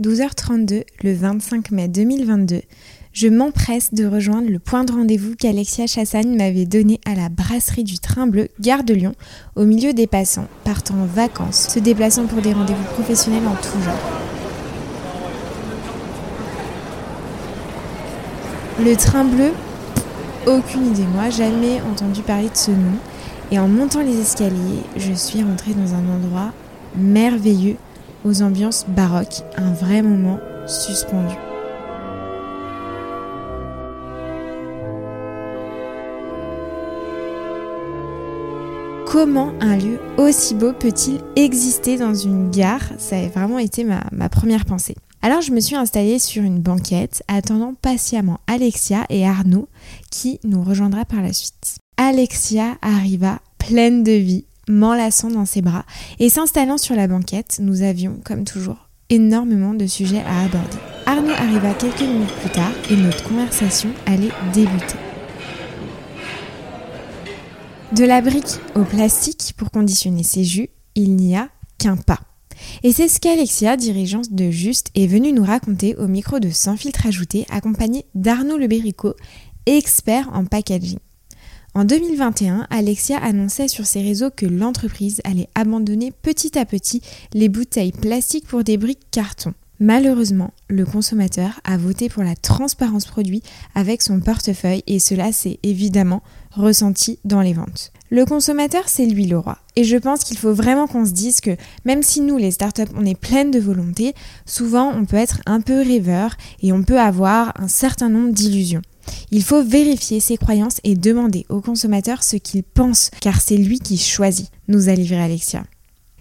12h32, le 25 mai 2022, je m'empresse de rejoindre le point de rendez-vous qu'Alexia Chassagne m'avait donné à la brasserie du Train Bleu, gare de Lyon, au milieu des passants, partant en vacances, se déplaçant pour des rendez-vous professionnels en tout genre. Le Train Bleu, aucune idée, moi, jamais entendu parler de ce nom. Et en montant les escaliers, je suis rentrée dans un endroit merveilleux, aux ambiances baroques, un vrai moment suspendu. Comment un lieu aussi beau peut-il exister dans une gare? Ça a vraiment été ma, première pensée. Alors je me suis installée sur une banquette, attendant patiemment Alexia et Arnaud, qui nous rejoindra par la suite. Alexia arriva pleine de vie, m'enlaçant dans ses bras, et s'installant sur la banquette, nous avions, comme toujours, énormément de sujets à aborder. Arnaud arriva quelques minutes plus tard et notre conversation allait débuter. De la brique au plastique pour conditionner ses jus, il n'y a qu'un pas. Et c'est ce qu'Alexia, dirigeante de Juste, est venue nous raconter au micro de Sans filtre ajouté, accompagnée d'Arnaud Lebérico, expert en packaging. En 2021, Alexia annonçait sur ses réseaux que l'entreprise allait abandonner petit à petit les bouteilles plastiques pour des briques carton. Malheureusement, le consommateur a voté pour la transparence produit avec son portefeuille et cela s'est évidemment ressenti dans les ventes. Le consommateur, c'est lui le roi. Et je pense qu'il faut vraiment qu'on se dise que même si nous, les startups, on est pleines de volonté, souvent on peut être un peu rêveur et on peut avoir un certain nombre d'illusions. Il faut vérifier ses croyances et demander au consommateur ce qu'il pense, car c'est lui qui choisit, nous a livré Alexia.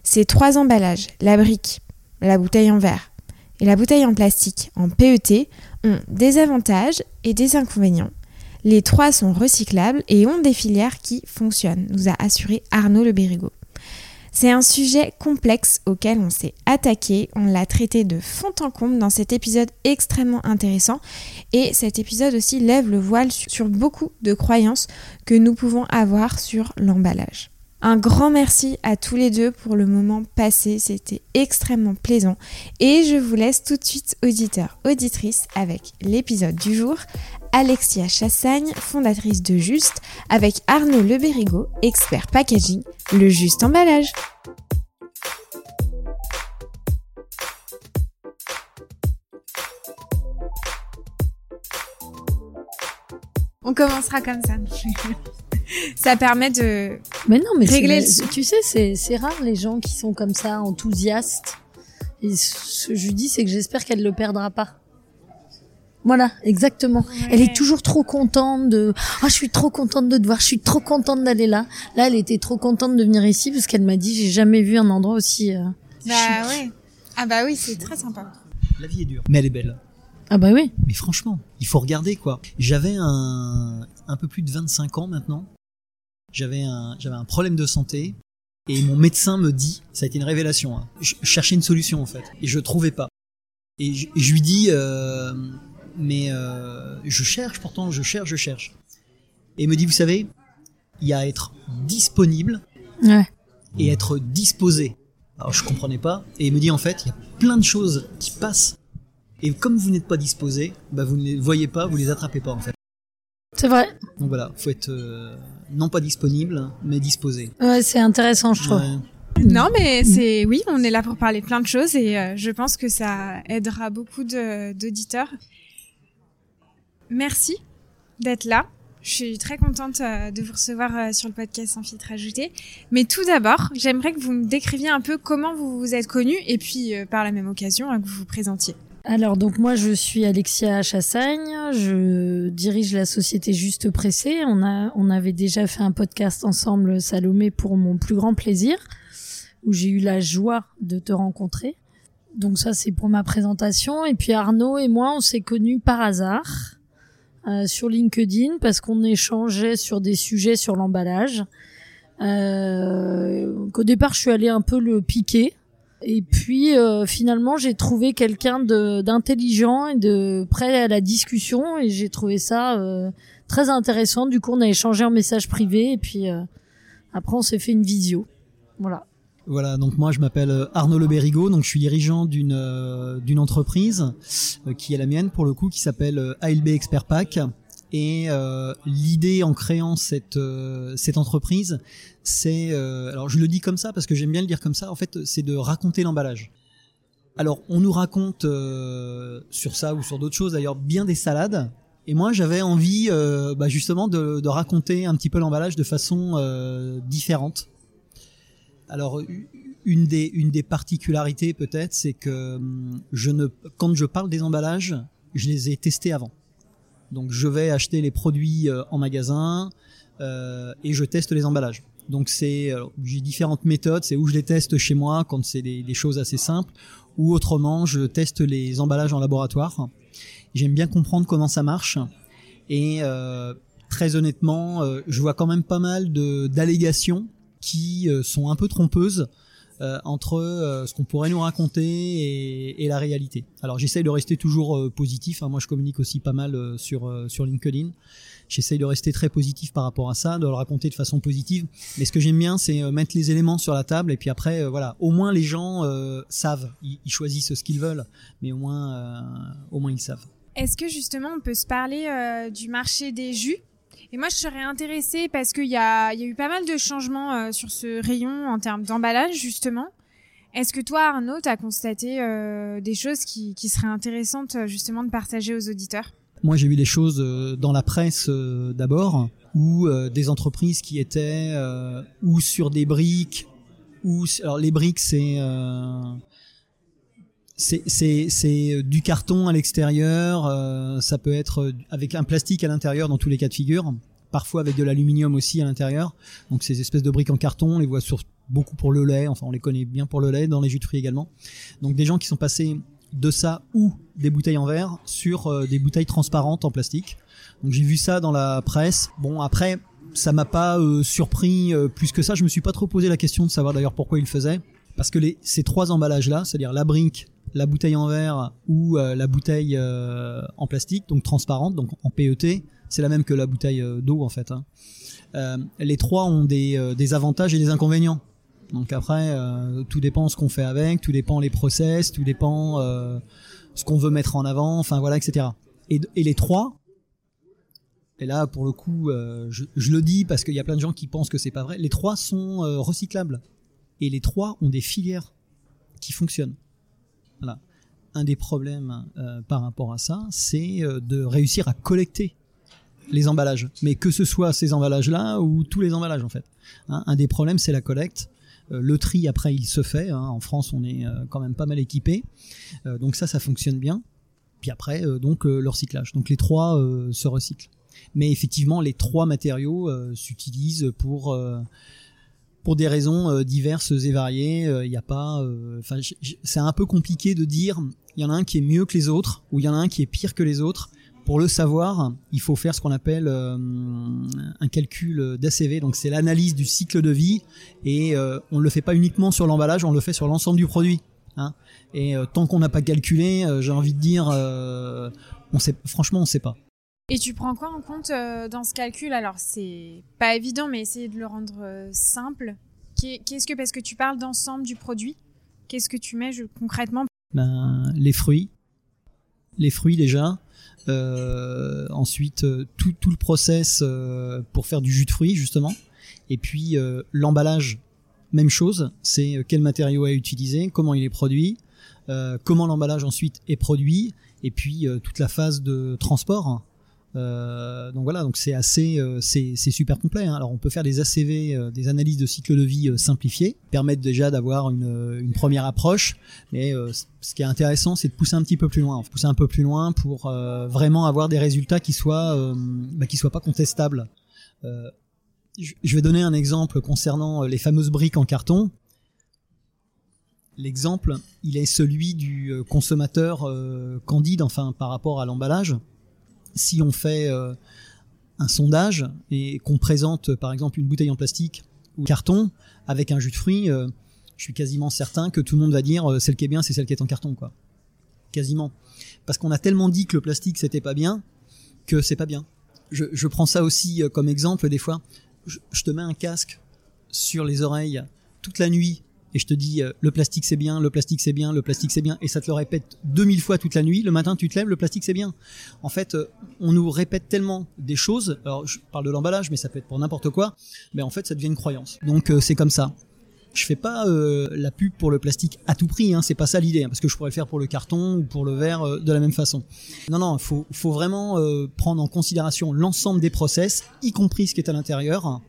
Ces trois emballages, la brique, la bouteille en verre et la bouteille en plastique en PET, ont des avantages et des inconvénients. Les trois sont recyclables et ont des filières qui fonctionnent, nous a assuré Arnaud Le Bérigo. C'est un sujet complexe auquel on s'est attaqué, on l'a traité de fond en comble dans cet épisode extrêmement intéressant et cet épisode aussi lève le voile sur beaucoup de croyances que nous pouvons avoir sur l'emballage. Un grand merci à tous les deux pour le moment passé, c'était extrêmement plaisant. Et je vous laisse tout de suite, auditeurs, auditrices, avec l'épisode du jour. Alexia Chassagne, fondatrice de Juste, avec Arnaud Lebérigo, expert packaging, le juste emballage. On commencera comme ça. ça permet de mais non, mais régler. Tu sais, c'est c'est rare les gens qui sont comme ça enthousiastes. Et ce que je lui dis, c'est que j'espère qu'elle le perdra pas. Voilà, exactement. Elle est toujours trop contente de. Ah, je suis trop contente de te voir. Je suis trop contente d'aller là. Là, elle était trop contente de venir ici parce qu'elle m'a dit j'ai jamais vu un endroit aussi. Euh, bah ouais. Ah bah oui, c'est très sympa. La vie est dure, mais elle est belle. Ah bah oui. Mais franchement, il faut regarder quoi. J'avais un un peu plus de 25 ans maintenant. J'avais un j'avais un problème de santé et mon médecin me dit, ça a été une révélation. Hein, je cherchais une solution en fait et je trouvais pas. Et je, lui dis euh, mais euh, je cherche pourtant, je cherche, je cherche. Et il me dit, vous savez, il y a être disponible Ouais. et être disposé. Alors je comprenais pas, et il me dit en fait, il y a plein de choses qui passent, et comme vous n'êtes pas disposé, bah vous ne les voyez pas, vous les attrapez pas en fait. C'est vrai. Donc voilà, faut être euh, non pas disponible, mais disposé. Ouais, c'est intéressant, je trouve. Ouais. Non, mais c'est oui, on est là pour parler plein de choses et euh, je pense que ça aidera beaucoup d'auditeurs. Merci d'être là. Je suis très contente euh, de vous recevoir euh, sur le podcast Sans filtre ajouté. Mais tout d'abord, j'aimerais que vous me décriviez un peu comment vous vous êtes connu et puis euh, par la même occasion hein, que vous vous présentiez. Alors donc moi je suis Alexia Chassagne, je dirige la société Juste Pressé. On a on avait déjà fait un podcast ensemble Salomé pour mon plus grand plaisir où j'ai eu la joie de te rencontrer. Donc ça c'est pour ma présentation et puis Arnaud et moi on s'est connus par hasard euh, sur LinkedIn parce qu'on échangeait sur des sujets sur l'emballage. Euh, qu'au départ je suis allée un peu le piquer et puis euh, finalement, j'ai trouvé quelqu'un d'intelligent et de prêt à la discussion et j'ai trouvé ça euh, très intéressant. Du coup, on a échangé en message privé et puis euh, après on s'est fait une visio. Voilà. Voilà, donc moi je m'appelle euh, Arnaud Le Bérigo, donc je suis dirigeant d'une euh, d'une entreprise euh, qui est la mienne pour le coup, qui s'appelle ALB Expert Pack. Et l'idée en créant cette cette entreprise, c'est alors je le dis comme ça parce que j'aime bien le dire comme ça. En fait, c'est de raconter l'emballage. Alors on nous raconte sur ça ou sur d'autres choses d'ailleurs bien des salades. Et moi j'avais envie bah, justement de, de, raconter un petit peu l'emballage de façon différente alors une des une des particularités peut-être, c'est que hum, je ne quand je parle des emballages, je les ai testés avant. Donc je vais acheter les produits euh, en magasin euh, et je teste les emballages. Donc c'est j'ai différentes méthodes, c'est où je les teste chez moi quand c'est des, choses assez simples, ou autrement je teste les emballages en laboratoire. J'aime bien comprendre comment ça marche et euh, très honnêtement, euh, je vois quand même pas mal d'allégations qui euh, sont un peu trompeuses euh, entre euh, ce qu'on pourrait nous raconter et, la réalité. Alors j'essaye de rester toujours positif. Hein. Moi je communique aussi pas mal sur sur LinkedIn. J'essaye de rester très positif par rapport à ça, de le raconter de façon positive. Mais ce que j'aime bien, c'est mettre les éléments sur la table et puis après, voilà, au moins les gens savent, ils, ils, choisissent ce qu'ils veulent, mais au moins, au moins ils savent. Est-ce que justement on peut se parler du marché des jus? Et moi, je serais intéressée parce qu'il y a, y a eu pas mal de changements euh, sur ce rayon en termes d'emballage, justement. Est-ce que toi, Arnaud, tu as constaté euh, des choses qui, qui seraient intéressantes, euh, justement, de partager aux auditeurs? Moi, j'ai vu des choses dans la presse d'abord, ou des entreprises qui étaient ou sur des briques, ou alors les briques, c'est c'est du carton à l'extérieur, euh, ça peut être avec un plastique à l'intérieur dans tous les cas de figure, parfois avec de l'aluminium aussi à l'intérieur. Donc ces espèces de briques en carton, on les voit sur beaucoup pour le lait, enfin on les connaît bien pour le lait, dans les jus de fruits également. Donc des gens qui sont passés de ça ou des bouteilles en verre sur euh, des bouteilles transparentes en plastique. Donc j'ai vu ça dans la presse. Bon après ça m'a pas euh, surpris plus que ça. Je me suis pas trop posé la question de savoir d'ailleurs pourquoi ils le faisaient. Parce que les, ces trois emballages là, c'est-à-dire la brique, la bouteille en verre ou euh, la bouteille euh, en plastique, donc transparente, donc en PET, c'est la même que la bouteille euh, d'eau en fait. Hein. les trois ont des, des, avantages et des inconvénients. Donc après, tout dépend ce qu'on fait avec, tout dépend les process, tout dépend ce qu'on veut mettre en avant, enfin voilà, etc. Et, les trois, et là pour le coup, je, le dis parce qu'il y a plein de gens qui pensent que c'est pas vrai, les trois sont recyclables et les trois ont des filières qui fonctionnent. Voilà. Un des problèmes euh, par rapport à ça, c'est euh, de réussir à collecter les emballages. Mais que ce soit ces emballages-là ou tous les emballages en fait. Hein, un des problèmes, c'est la collecte. Euh, le tri après, il se fait. Hein. En France, on est quand même pas mal équipé. donc ça, ça fonctionne bien. Puis après, donc le recyclage. Donc les trois se recyclent. Mais effectivement, les trois matériaux s'utilisent pour pour des raisons euh, diverses et variées. Il euh, n'y a pas, euh, enfin, c'est un peu compliqué de dire il y en a un qui est mieux que les autres ou il y en a un qui est pire que les autres. Pour le savoir, il faut faire ce qu'on appelle un calcul d'ACV, donc c'est l'analyse du cycle de vie, et on ne le fait pas uniquement sur l'emballage, on le fait sur l'ensemble du produit. Hein. Et tant qu'on n'a pas calculé, j'ai envie de dire, on sait, franchement, on ne sait pas. Et tu prends quoi en compte euh, dans ce calcul? Alors, c'est pas évident, mais essayer de le rendre euh, simple. Qu'est-ce que, parce que tu parles d'ensemble du produit, qu'est-ce que tu mets concrètement? Ben, Les fruits. Les fruits déjà. Euh, ensuite, tout, tout, le process pour faire du jus de fruits, justement. Et puis, l'emballage, même chose. C'est quel matériau est utilisé, comment il est produit, comment l'emballage ensuite est produit, et puis toute la phase de transport euh, donc voilà, donc c'est assez, euh, c'est super complet. Hein. Alors on peut faire des ACV, euh, des analyses de cycle de vie simplifiées, permettent déjà d'avoir une, première approche. Mais ce qui est intéressant, c'est de pousser un petit peu plus loin, pousser un peu plus loin pour vraiment avoir des résultats qui soient, bah, qui soient pas contestables. je vais donner un exemple concernant les fameuses briques en carton. L'exemple, il est celui du consommateur candide, enfin par rapport à l'emballage si on fait euh, un sondage et qu'on présente par exemple une bouteille en plastique ou carton avec un jus de fruits, euh, je suis quasiment certain que tout le monde va dire euh, celle qui est bien, c'est celle qui est en carton, quoi. Quasiment. Parce qu'on a tellement dit que le plastique c'était pas bien que c'est pas bien. Je, prends ça aussi comme exemple des fois. Je, te mets un casque sur les oreilles toute la nuit et je te dis euh, le plastique c'est bien, le plastique c'est bien, le plastique c'est bien, et ça te le répète 2000 fois toute la nuit, le matin tu te lèves, le plastique c'est bien. En fait, euh, on nous répète tellement des choses, alors je parle de l'emballage, mais ça peut être pour n'importe quoi, mais en fait ça devient une croyance. Donc euh, c'est comme ça. Je fais pas la pub pour le plastique à tout prix, hein, c'est pas ça l'idée, hein, parce que je pourrais le faire pour le carton ou pour le verre de la même façon. Non, non, faut, faut vraiment prendre en considération l'ensemble des process, y compris ce qui est à l'intérieur,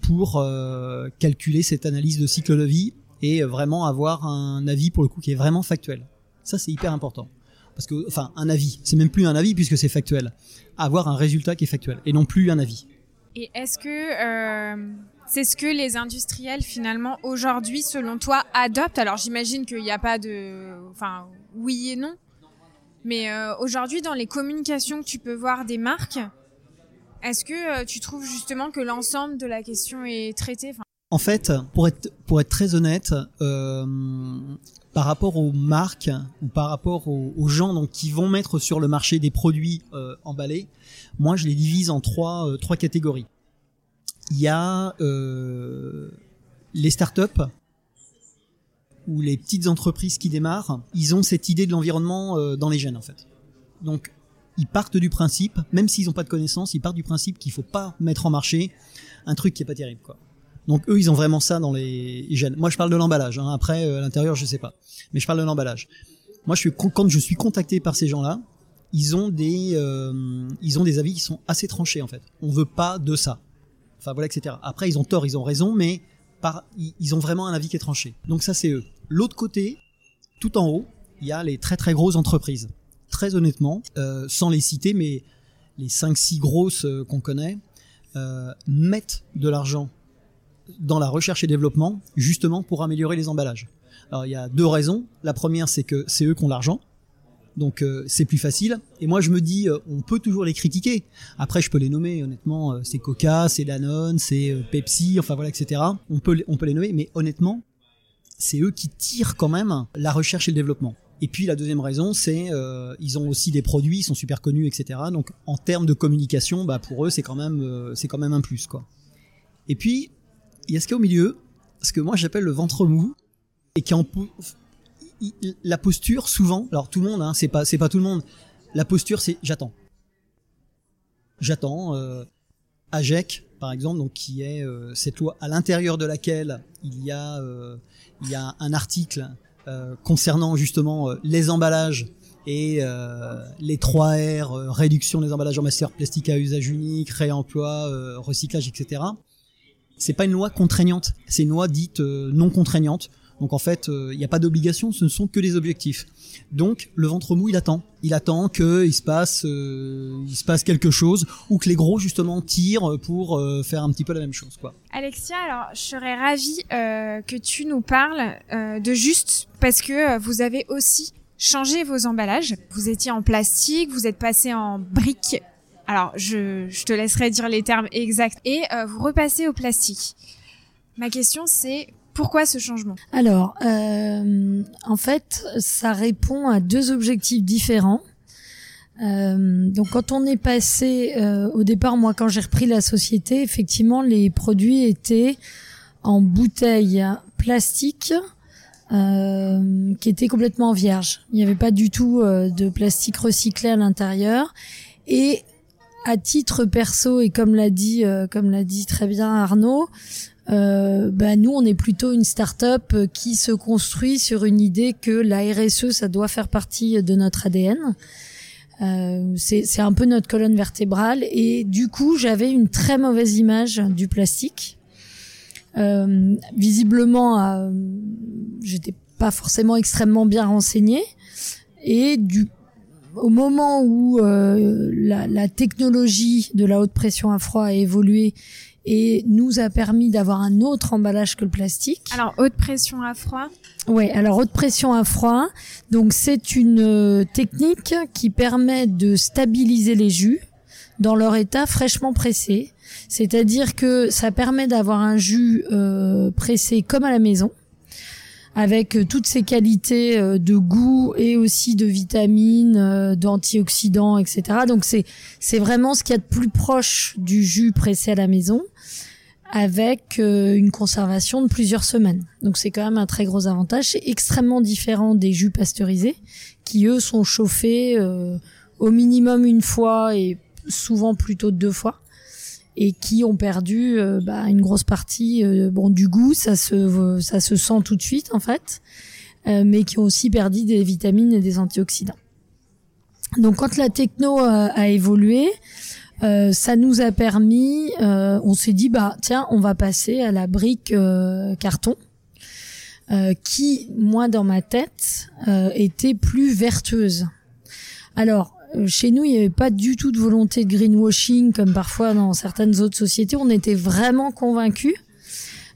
pour euh, calculer cette analyse de cycle de vie et vraiment avoir un avis pour le coup qui est vraiment factuel. Ça c'est hyper important parce que enfin un avis, c'est même plus un avis puisque c'est factuel. Avoir un résultat qui est factuel et non plus un avis. Et est-ce que euh, c'est ce que les industriels finalement aujourd'hui, selon toi, adoptent? Alors j'imagine qu'il n'y a pas de, enfin oui et non, mais aujourd'hui dans les communications que tu peux voir des marques, est-ce que euh, tu trouves justement que l'ensemble de la question est traité En fait, pour être, très honnête, euh, par rapport aux marques ou par rapport aux, gens donc, qui vont mettre sur le marché des produits euh, emballés, moi je les divise en trois, trois catégories. Il y a les startups ou les petites entreprises qui démarrent, ils ont cette idée de l'environnement dans les gènes en fait. Donc ils partent du principe, même s'ils n'ont pas de connaissances, ils partent du principe qu'il faut pas mettre en marché un truc qui est pas terrible, quoi. Donc eux, ils ont vraiment ça dans les gènes. Moi, je parle de l'emballage. Hein. Après, euh, à l'intérieur, je sais pas. Mais je parle de l'emballage. Moi, je suis quand je suis contacté par ces gens-là, ils ont des euh, ils ont des avis qui sont assez tranchés en fait. On veut pas de ça. Enfin voilà, etc. Après, ils ont tort, ils ont raison, mais ils ont vraiment un avis qui est tranché. Donc ça, c'est eux. L'autre côté, tout en haut, il y a les très très grosses entreprises très honnêtement, euh, sans les citer, mais les 5-6 grosses euh, qu'on connaît, euh, mettent de l'argent dans la recherche et développement, justement pour améliorer les emballages. Alors il y a deux raisons. La première, c'est que c'est eux qui ont l'argent. Donc c'est plus facile. Et moi je me dis, on peut toujours les critiquer. Après je peux les nommer. Honnêtement, c'est Coca, c'est Danone, c'est Pepsi, enfin voilà, etc. On peut on peut les nommer, mais honnêtement, c'est eux qui tirent quand même la recherche et le développement. Et puis la deuxième raison, c'est euh, ils ont aussi des produits, ils sont super connus, etc. Donc en termes de communication, bah pour eux c'est quand même euh, c'est quand même un plus quoi. Et puis il y a ce qu'il y a au milieu, ce que moi j'appelle le ventre mou, et qui en la posture souvent, alors tout le monde, hein, c'est pas c'est pas tout le monde. La posture c'est j'attends, j'attends. Euh, AGEC par exemple, donc qui est euh, cette loi à l'intérieur de laquelle il y a euh, il y a un article concernant justement euh, les emballages et euh, les 3 R, réduction des emballages en matière plastique à usage unique, réemploi, recyclage, etc. C'est pas une loi contraignante, c'est une loi dite non contraignante. Donc en fait, il n'y a pas d'obligation, ce ne sont que des objectifs. Donc le ventre mou, il attend. Il attend qu'il se passe, euh, il se passe quelque chose ou que les gros justement tirent pour euh, faire un petit peu la même chose, quoi. Alexia, alors je serais ravie euh, que tu nous parles de juste parce que vous avez aussi changé vos emballages. Vous étiez en plastique, vous êtes passé en briques. Alors je, je te laisserai dire les termes exacts et vous repassez au plastique. Ma question c'est pourquoi ce changement? Alors, euh, en fait, ça répond à deux objectifs différents. Euh, donc quand on est passé euh, au départ, moi quand j'ai repris la société, effectivement les produits étaient en bouteille plastique qui était complètement vierge. Il n'y avait pas du tout de plastique recyclé à l'intérieur. Et à titre perso et comme l'a dit comme l'a dit très bien Arnaud, euh, bah, nous on est plutôt une start-up euh, qui se construit sur une idée que la RSE ça doit faire partie de notre ADN. Euh, c'est un peu notre colonne vertébrale et du coup j'avais une très mauvaise image du plastique. Euh, visiblement, euh, j'étais pas forcément extrêmement bien renseignée et du au moment où euh, la, la, technologie de la haute pression à froid a évolué et nous a permis d'avoir un autre emballage que le plastique. Alors haute pression à froid Oui, alors haute pression à froid, donc c'est une euh, technique qui permet de stabiliser les jus dans leur état fraîchement pressé. C'est-à-dire que ça permet d'avoir un jus euh, pressé comme à la maison avec euh, toutes ses qualités de goût et aussi de vitamines, d'antioxydants, etc. Donc c'est c'est vraiment ce qu'il y a de plus proche du jus pressé à la maison. Avec euh, une conservation de plusieurs semaines. Donc c'est quand même un très gros avantage. C'est extrêmement différent des jus pasteurisés qui eux sont chauffés euh, au minimum une fois et souvent plutôt deux fois et qui ont perdu euh, bah, une grosse partie bon du goût ça se ça se sent tout de suite en fait mais qui ont aussi perdu des vitamines et des antioxydants donc quand la techno a évolué euh, ça nous a permis, euh, on s'est dit bah tiens, on va passer à la brique euh, carton, qui moi dans ma tête était plus vertueuse. Alors chez nous, il n'y avait pas du tout de volonté de greenwashing comme parfois dans certaines autres sociétés. On était vraiment convaincus.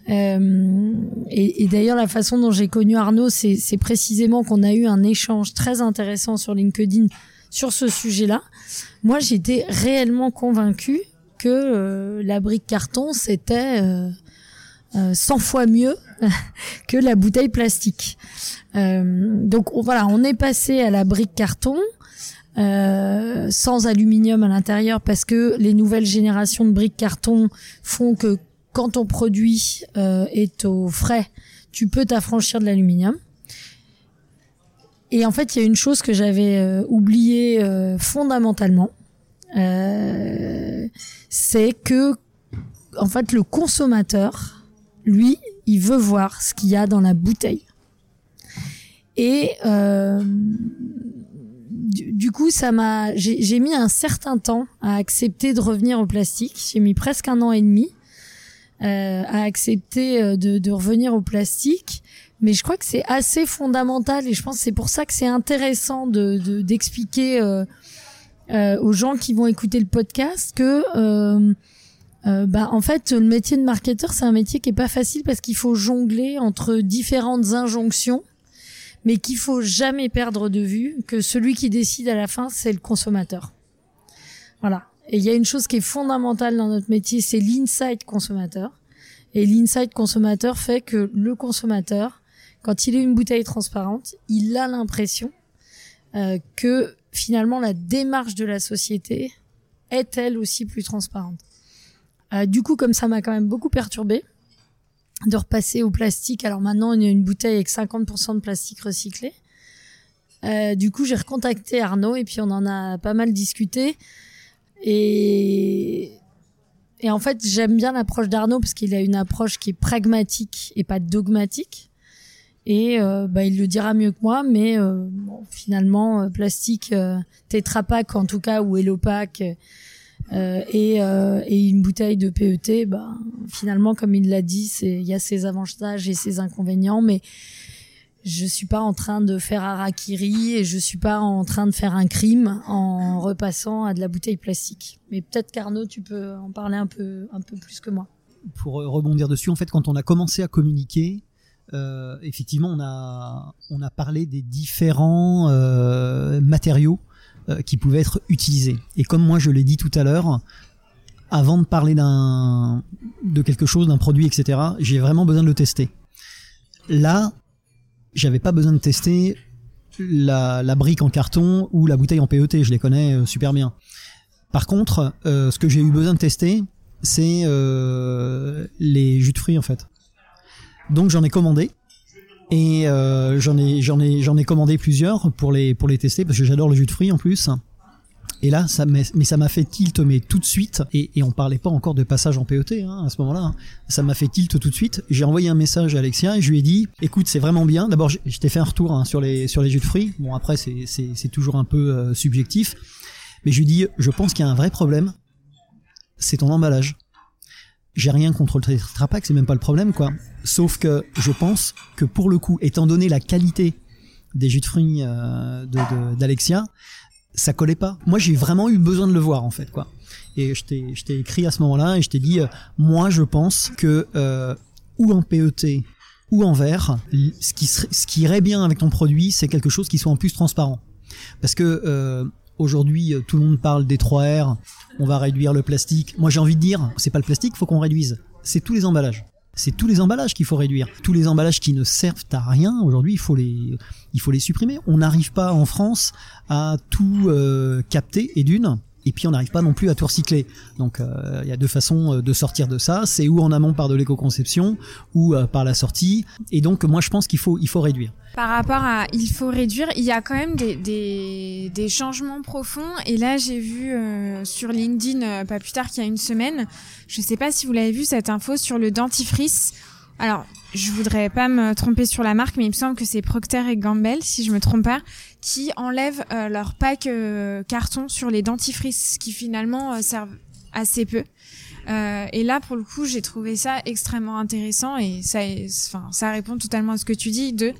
Euh, et, et d'ailleurs, la façon dont j'ai connu Arnaud, c'est précisément qu'on a eu un échange très intéressant sur LinkedIn sur ce sujet-là. Moi, j'étais réellement convaincue que euh, la brique carton, c'était euh, 100 euh, fois mieux que la bouteille plastique. Euh, donc voilà, on est passé à la brique carton. sans aluminium à l'intérieur parce que les nouvelles générations de briques carton font que quand ton produit est au frais, tu peux t'affranchir de l'aluminium. Et en fait, il y a une chose que j'avais euh, oubliée euh, fondamentalement, euh, c'est que en fait le consommateur, lui, il veut voir ce qu'il y a dans la bouteille. Et du, du, coup, ça m'a, j'ai mis un certain temps à accepter de revenir au plastique. J'ai mis presque un an et demi à accepter de, de revenir au plastique mais je crois que c'est assez fondamental et je pense que c'est pour ça que c'est intéressant de d'expliquer euh, euh, aux gens qui vont écouter le podcast que euh, euh, bah en fait le métier de marketeur c'est un métier qui est pas facile parce qu'il faut jongler entre différentes injonctions mais qu'il faut jamais perdre de vue que celui qui décide à la fin c'est le consommateur. Voilà. Et il y a une chose qui est fondamentale dans notre métier c'est l'insight consommateur. Et l'insight consommateur fait que le consommateur quand il est une bouteille transparente, il a l'impression euh, que finalement la démarche de la société est elle aussi plus transparente. Euh, du coup, comme ça m'a quand même beaucoup perturbé de repasser au plastique. Alors maintenant, on a une bouteille avec 50% de plastique recyclé. Euh, du coup, j'ai recontacté Arnaud et puis on en a pas mal discuté. Et, et en fait, j'aime bien l'approche d'Arnaud parce qu'il a une approche qui est pragmatique et pas dogmatique. Et euh, bah, il le dira mieux que moi, mais euh, finalement, euh, plastique, Tetra Pak en tout cas, ou Hello Pack, et, et une bouteille de PET, bah, finalement, comme il l'a dit, il y a ses avantages et ses inconvénients, mais je suis pas en train de faire harakiri et je suis pas en train de faire un crime en repassant à de la bouteille plastique. Mais peut-être qu'Arnaud, tu peux en parler un peu, un peu plus que moi. Pour rebondir dessus, en fait, quand on a commencé à communiquer, euh, effectivement, on a, on a parlé des différents euh, matériaux euh, qui pouvaient être utilisés. Et comme moi je l'ai dit tout à l'heure, avant de parler d'un, de quelque chose, d'un produit, etc., j'ai vraiment besoin de le tester. Là, j'avais pas besoin de tester la, la, brique en carton ou la bouteille en PET, je les connais super bien. Par contre, ce que j'ai eu besoin de tester, c'est les jus de fruits en fait. Donc j'en ai commandé et euh, j'en ai j'en ai j'en ai commandé plusieurs pour les pour les tester parce que j'adore le jus de fruits en plus. Et là, ça mais ça m'a fait tilt mais tout de suite et, et on parlait pas encore de passage en PET hein, à ce moment-là. Hein. Ça m'a fait tilt tout de suite. J'ai envoyé un message à Alexia et je lui ai dit "Écoute, c'est vraiment bien. D'abord, je, t'ai fait un retour hein, sur les sur les jus de fruits. Bon après c'est c'est c'est toujours un peu euh, subjectif, mais je lui dis "Je pense qu'il y a un vrai problème. C'est ton emballage." j'ai rien contre le Tetra c'est même pas le problème, quoi. Sauf que je pense que pour le coup, étant donné la qualité des jus de fruits euh, d'Alexia, ça collait pas. Moi, j'ai vraiment eu besoin de le voir, en fait, quoi. Et je t'ai, écrit à ce moment-là et je t'ai dit, euh, moi, je pense que euh, ou en PET ou en verre, ce qui, ce qui irait bien avec ton produit, c'est quelque chose qui soit en plus transparent. Parce que Aujourd'hui, tout le monde parle des 3R. On va réduire le plastique. Moi, j'ai envie de dire, c'est pas le plastique, faut qu'on réduise. C'est tous les emballages. C'est tous les emballages qu'il faut réduire. Tous les emballages qui ne servent à rien, aujourd'hui, il faut les, il faut les supprimer. On n'arrive pas en France à tout euh, capter et d'une. Et puis on n'arrive pas non plus à tout recycler. Donc il y a deux façons de sortir de ça, c'est ou en amont par de l'éco-conception ou par la sortie. Et donc moi je pense qu'il faut il faut réduire. Par rapport à il faut réduire, il y a quand même des, des, changements profonds. Et là, j'ai vu euh, sur LinkedIn, euh, pas plus tard qu'il y a une semaine, je sais pas si vous l'avez vu, cette info sur le dentifrice. Alors, je voudrais pas me tromper sur la marque, mais il me semble que c'est Procter et Gamble, si je me trompe pas, qui enlèvent euh, leur pack carton sur les dentifrices, qui finalement servent assez peu. et là, pour le coup, j'ai trouvé ça extrêmement intéressant et ça, enfin, ça répond totalement à ce que tu dis de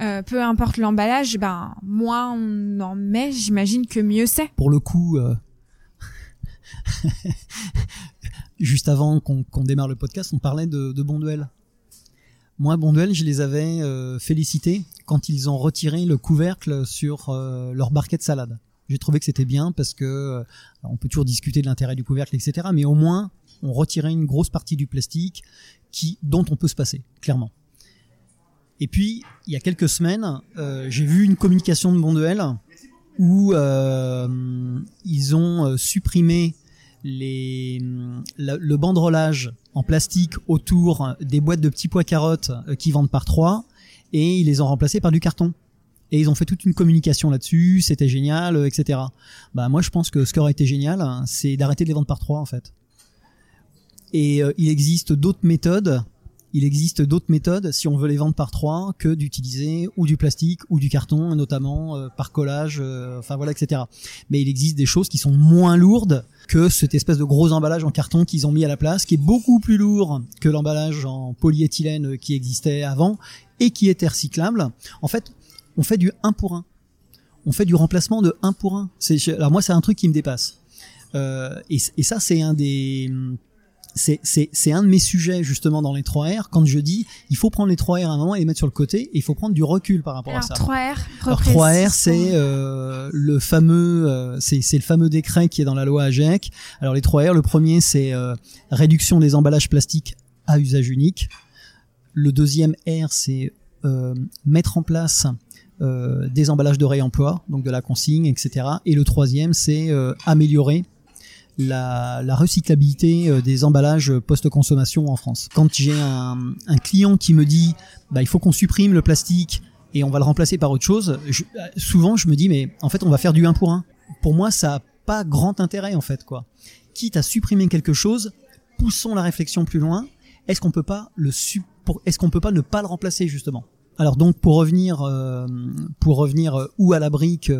euh, peu importe l'emballage, ben moins on en met, j'imagine que mieux c'est. Pour le coup, euh, juste avant qu'on démarre le podcast, on parlait de, de Bonduel. Moi, Bonduel, je les avais euh, félicités quand ils ont retiré le couvercle sur leur barquette salade. J'ai trouvé que c'était bien parce que on peut toujours discuter de l'intérêt du couvercle, etc. Mais au moins, on retirait une grosse partie du plastique qui, dont on peut se passer, clairement. Et puis, il y a quelques semaines, euh, j'ai vu une communication de Bonduel où euh, ils ont euh, supprimé le, banderolage en plastique autour des boîtes de petits pois carottes qui vendent par trois et ils les ont remplacés par du carton. Et ils ont fait toute une communication là-dessus, c'était génial, etc. Bah moi je pense que ce qui aurait été génial, c'est d'arrêter de les vendre par trois en fait. Et il existe d'autres méthodes il existe d'autres méthodes si on veut les vendre par trois que d'utiliser ou du plastique ou du carton, notamment euh, par collage, euh, enfin voilà, etc. Mais il existe des choses qui sont moins lourdes que cette espèce de gros emballage en carton qu'ils ont mis à la place, qui est beaucoup plus lourd que l'emballage en polyéthylène qui existait avant et qui était recyclable. En fait, on fait du 1 pour 1. On fait du remplacement de 1 pour 1. Alors moi, c'est un truc qui me dépasse. Euh, et, et, ça, c'est un des c'est un de mes sujets justement dans les 3R quand je dis il faut prendre les 3R à un moment et les mettre sur le côté et il faut prendre du recul par rapport à ça. 3R, Alors 3R c'est euh, le fameux euh, c'est le fameux décret qui est dans la loi AGEC. Alors les 3R le premier c'est euh, réduction des emballages plastiques à usage unique. Le deuxième R c'est euh, mettre en place des emballages de réemploi, donc de la consigne, etc. Et le troisième c'est améliorer la, la recyclabilité euh, des emballages post-consommation en France. Quand j'ai un, un, client qui me dit bah, il faut qu'on supprime le plastique et on va le remplacer par autre chose, je, souvent je me dis mais en fait on va faire du 1 pour 1. Pour moi ça a pas grand intérêt en fait quoi. Quitte à supprimer quelque chose, poussons la réflexion plus loin. Est-ce qu'on peut pas le est-ce qu'on peut pas ne pas le remplacer justement? Alors donc pour revenir euh, pour revenir euh, ou à la brique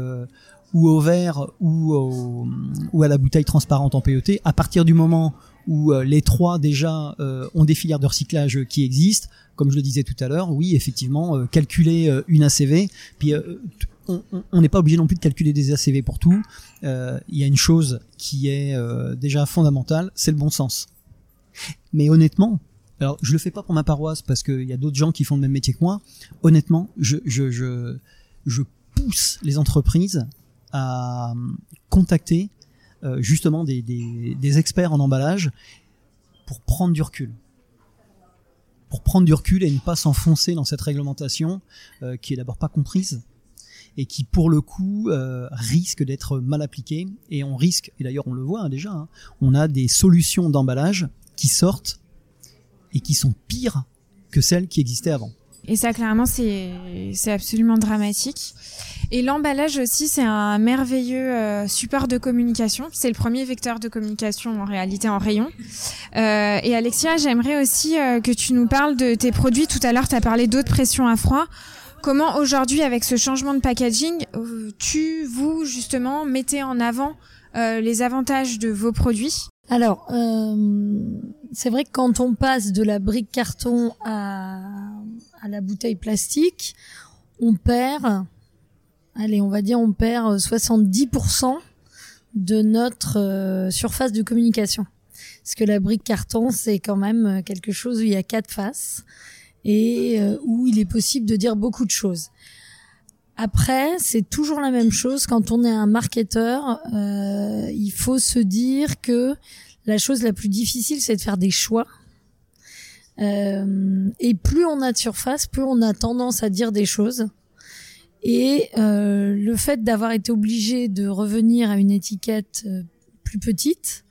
ou au verre ou, ou à la bouteille transparente en PET, à partir du moment où euh, les trois déjà euh, ont des filières de recyclage qui existent, comme je le disais tout à l'heure, oui, effectivement, euh, calculer une ACV, puis on n'est pas obligé non plus de calculer des ACV pour tout. Il y a une chose qui est déjà fondamentale, c'est le bon sens. Mais honnêtement, alors je le fais pas pour ma paroisse parce qu'il y a d'autres gens qui font le même métier que moi. Honnêtement, je, je, je, je pousse les entreprises à contacter euh, justement des, experts en emballage pour prendre du recul. Pour prendre du recul et ne pas s'enfoncer dans cette réglementation euh, qui est d'abord pas comprise et qui pour le coup euh, risque d'être mal appliquée et on risque, et d'ailleurs on le voit hein, déjà, hein, on a des solutions d'emballage qui sortent et qui sont pires que celles qui existaient avant. Et ça, clairement, c'est c'est absolument dramatique. Et l'emballage aussi, c'est un merveilleux euh, support de communication. C'est le premier vecteur de communication en réalité en rayon. Euh, et Alexia, j'aimerais aussi euh, que tu nous parles de tes produits. Tout à l'heure, tu as parlé d'eau de pression à froid. Comment aujourd'hui, avec ce changement de packaging, euh, tu, vous, justement, mettez en avant les avantages de vos produits? Alors, euh, c'est vrai que quand on passe de la brique carton à, à la bouteille plastique, on perd, allez, on va dire, on perd 70% de notre euh, surface de communication. Parce que la brique carton, c'est quand même quelque chose où il y a quatre faces et euh, où il est possible de dire beaucoup de choses. Après, c'est toujours la même chose quand on est un marketeur. Euh, il faut se dire que la chose la plus difficile, c'est de faire des choix. Euh, et plus on a de surface, plus on a tendance à dire des choses. Et euh, le fait d'avoir été obligé de revenir à une étiquette plus petite,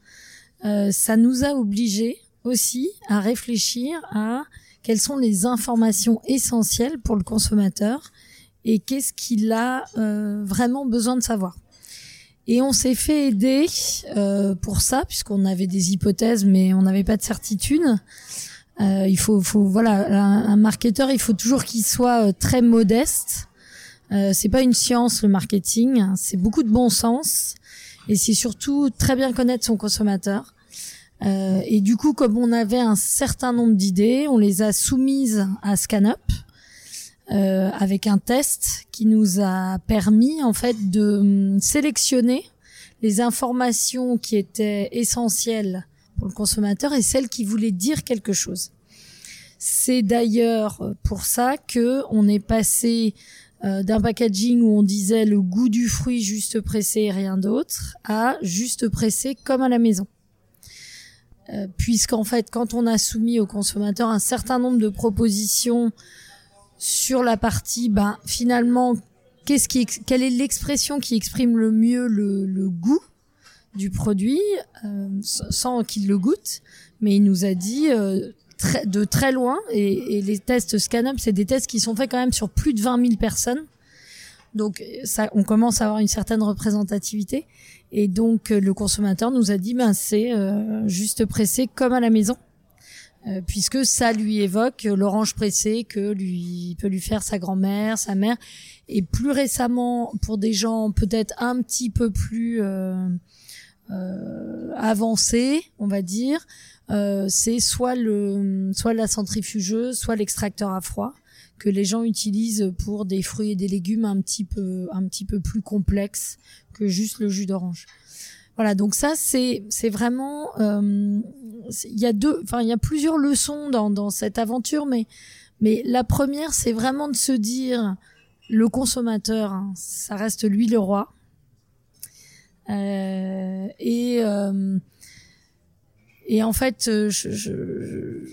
euh, ça nous a obligés aussi à réfléchir à quelles sont les informations essentielles pour le consommateur et qu'est-ce qu'il a euh, vraiment besoin de savoir. Et on s'est fait aider euh, pour ça, puisqu'on avait des hypothèses, mais on n'avait pas de certitude. Euh, il faut, faut, voilà, un, un, marketeur, il faut toujours qu'il soit euh, très modeste. Euh, c'est pas une science le marketing, c'est beaucoup de bon sens et c'est surtout très bien connaître son consommateur. Euh, et du coup, comme on avait un certain nombre d'idées, on les a soumises à ScanUp euh, avec un test qui nous a permis en fait de hum, sélectionner les informations qui étaient essentielles pour le consommateur et celles qui voulaient dire quelque chose. C'est d'ailleurs pour ça que on est passé euh, d'un packaging où on disait le goût du fruit juste pressé et rien d'autre à juste pressé comme à la maison. Euh, puisqu'en fait, quand on a soumis au consommateur un certain nombre de propositions sur la partie, ben finalement, quelle est l'expression qui exprime le mieux le goût du produit euh, sans qu'il le goûte, mais il nous a dit euh, très, de très loin et, et les tests ScanUp, c'est des tests qui sont faits quand même sur plus de 20 000 personnes. Donc ça, on commence à avoir une certaine représentativité et donc le consommateur nous a dit ben c'est euh, juste pressé comme à la maison. Euh, puisque ça lui évoque l'orange pressé que lui peut lui faire sa grand-mère, sa mère, et plus récemment pour des gens peut-être un petit peu plus euh, euh, avancés, on va dire, euh, c'est soit le soit la centrifugeuse, soit l'extracteur à froid que les gens utilisent pour des fruits et des légumes un petit peu un petit peu plus complexes que juste le jus d'orange. Voilà, donc ça c'est c'est vraiment euh, il y a deux enfin il y a plusieurs leçons dans dans cette aventure mais mais la première c'est vraiment de se dire le consommateur hein, ça reste lui le roi et euh, et en fait, je, je,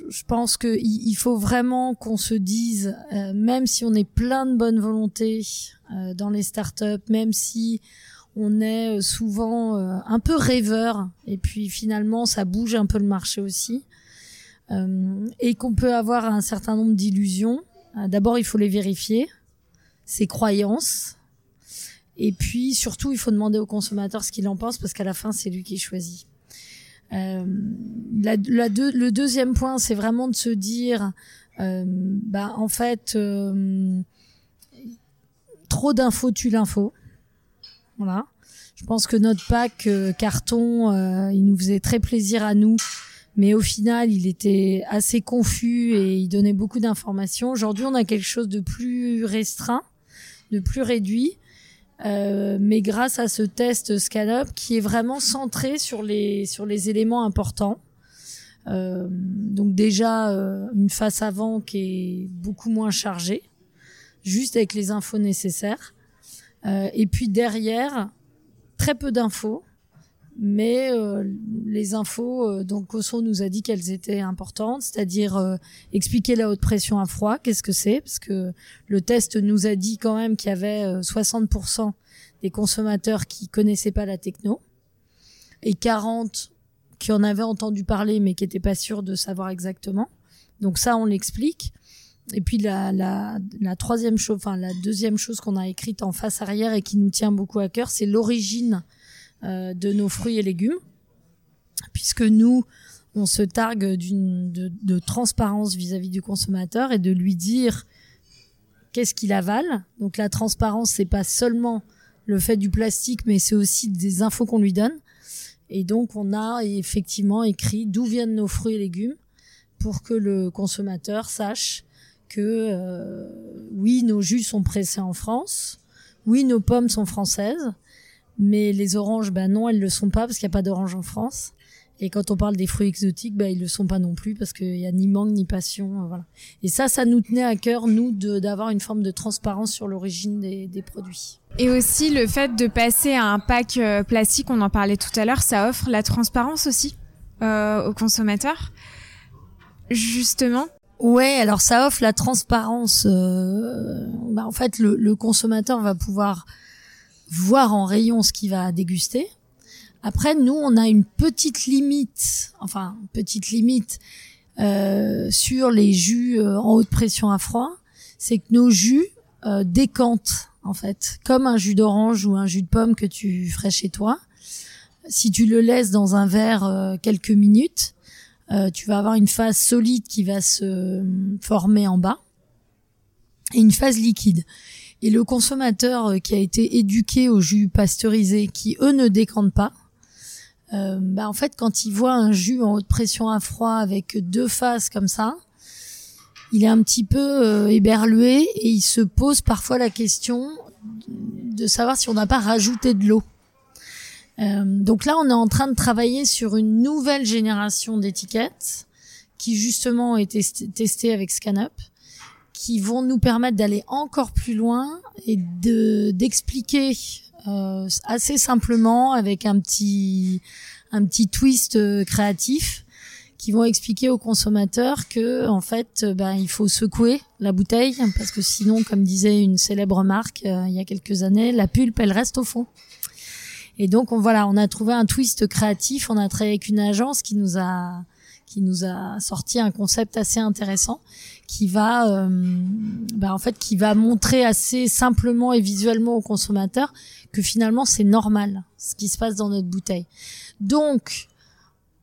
je pense qu'il il faut vraiment qu'on se dise, euh, même si on est plein de bonne volonté euh, dans les startups, même si on est souvent euh, un peu rêveur, et puis finalement ça bouge un peu le marché aussi, euh, et qu'on peut avoir un certain nombre d'illusions. Euh, D'abord, il faut les vérifier, ses croyances, et puis surtout, il faut demander au consommateur ce qu'il en pense, parce qu'à la fin, c'est lui qui choisit. Euh, la, la deux, le deuxième point, c'est vraiment de se dire, euh, bah en fait, euh, trop d'infos tue l'info. Voilà. Je pense que notre pack euh, carton, euh, il nous faisait très plaisir à nous, mais au final, il était assez confus et il donnait beaucoup d'informations. Aujourd'hui, on a quelque chose de plus restreint, de plus réduit. Euh, mais grâce à ce test ScanUp qui est vraiment centré sur les sur les éléments importants. Euh, donc déjà euh, une face avant qui est beaucoup moins chargée, juste avec les infos nécessaires. Et puis derrière, très peu d'infos, mais euh, les infos, euh, donc Cosso nous a dit qu'elles étaient importantes, c'est-à-dire euh, expliquer la haute pression à froid, qu'est-ce que c'est, parce que le test nous a dit quand même qu'il y avait 60% des consommateurs qui connaissaient pas la techno, et 40 qui en avaient entendu parler mais qui n'étaient pas sûrs de savoir exactement. Donc ça, on l'explique. Et puis la, la, la troisième chose, enfin la deuxième chose qu'on a écrite en face arrière et qui nous tient beaucoup à cœur, c'est l'origine euh, de nos fruits et légumes, puisque nous, on se targue de, de transparence vis-à-vis du consommateur et de lui dire qu'est-ce qu'il avale. Donc la transparence, c'est pas seulement le fait du plastique, mais c'est aussi des infos qu'on lui donne. Et donc on a effectivement écrit d'où viennent nos fruits et légumes pour que le consommateur sache que euh, oui, nos jus sont pressés en France, oui, nos pommes sont françaises, mais les oranges, ben non, elles le sont pas parce qu'il n'y a pas d'orange en France. Et quand on parle des fruits exotiques, ben ils le sont pas non plus parce qu'il y a ni mangue ni passion, euh, voilà. Et ça, ça nous tenait à cœur nous d'avoir une forme de transparence sur l'origine des, des produits. Et aussi le fait de passer à un pack euh, plastique, on en parlait tout à l'heure, ça offre la transparence aussi euh, aux consommateurs. Justement. Ouais, alors ça offre la transparence. Euh, bah en fait, le, le consommateur va pouvoir voir en rayon ce qu'il va déguster, Après, nous, on a une petite limite, enfin, petite limite euh, sur les jus euh, en haute pression à froid, c'est que nos jus euh, décantent en fait, comme un jus d'orange ou un jus de pomme que tu ferais chez toi. Si tu le laisses dans un verre euh, quelques minutes, tu vas avoir une phase solide qui va se former en bas et une phase liquide. Et le consommateur qui a été éduqué aux jus pasteurisés, qui eux ne décantent pas, euh, bah en fait, quand il voit un jus en haute pression à froid avec deux phases comme ça, il est un petit peu euh, éberlué et il se pose parfois la question de savoir si on n'a pas rajouté de l'eau. Euh, donc là, on est en train de travailler sur une nouvelle génération d'étiquettes qui justement ont été testées avec ScanUp, qui vont nous permettre d'aller encore plus loin et de d'expliquer euh, assez simplement avec un petit un petit twist euh, créatif qui vont expliquer aux consommateurs que en fait euh, ben il faut secouer la bouteille parce que sinon comme disait une célèbre marque il y a quelques années la pulpe elle reste au fond. Et donc on voilà on a trouvé un twist créatif on a travaillé avec une agence qui nous a qui nous a sorti un concept assez intéressant qui va euh, bah en fait qui va montrer assez simplement et visuellement au consommateur que finalement c'est normal ce qui se passe dans notre bouteille. Donc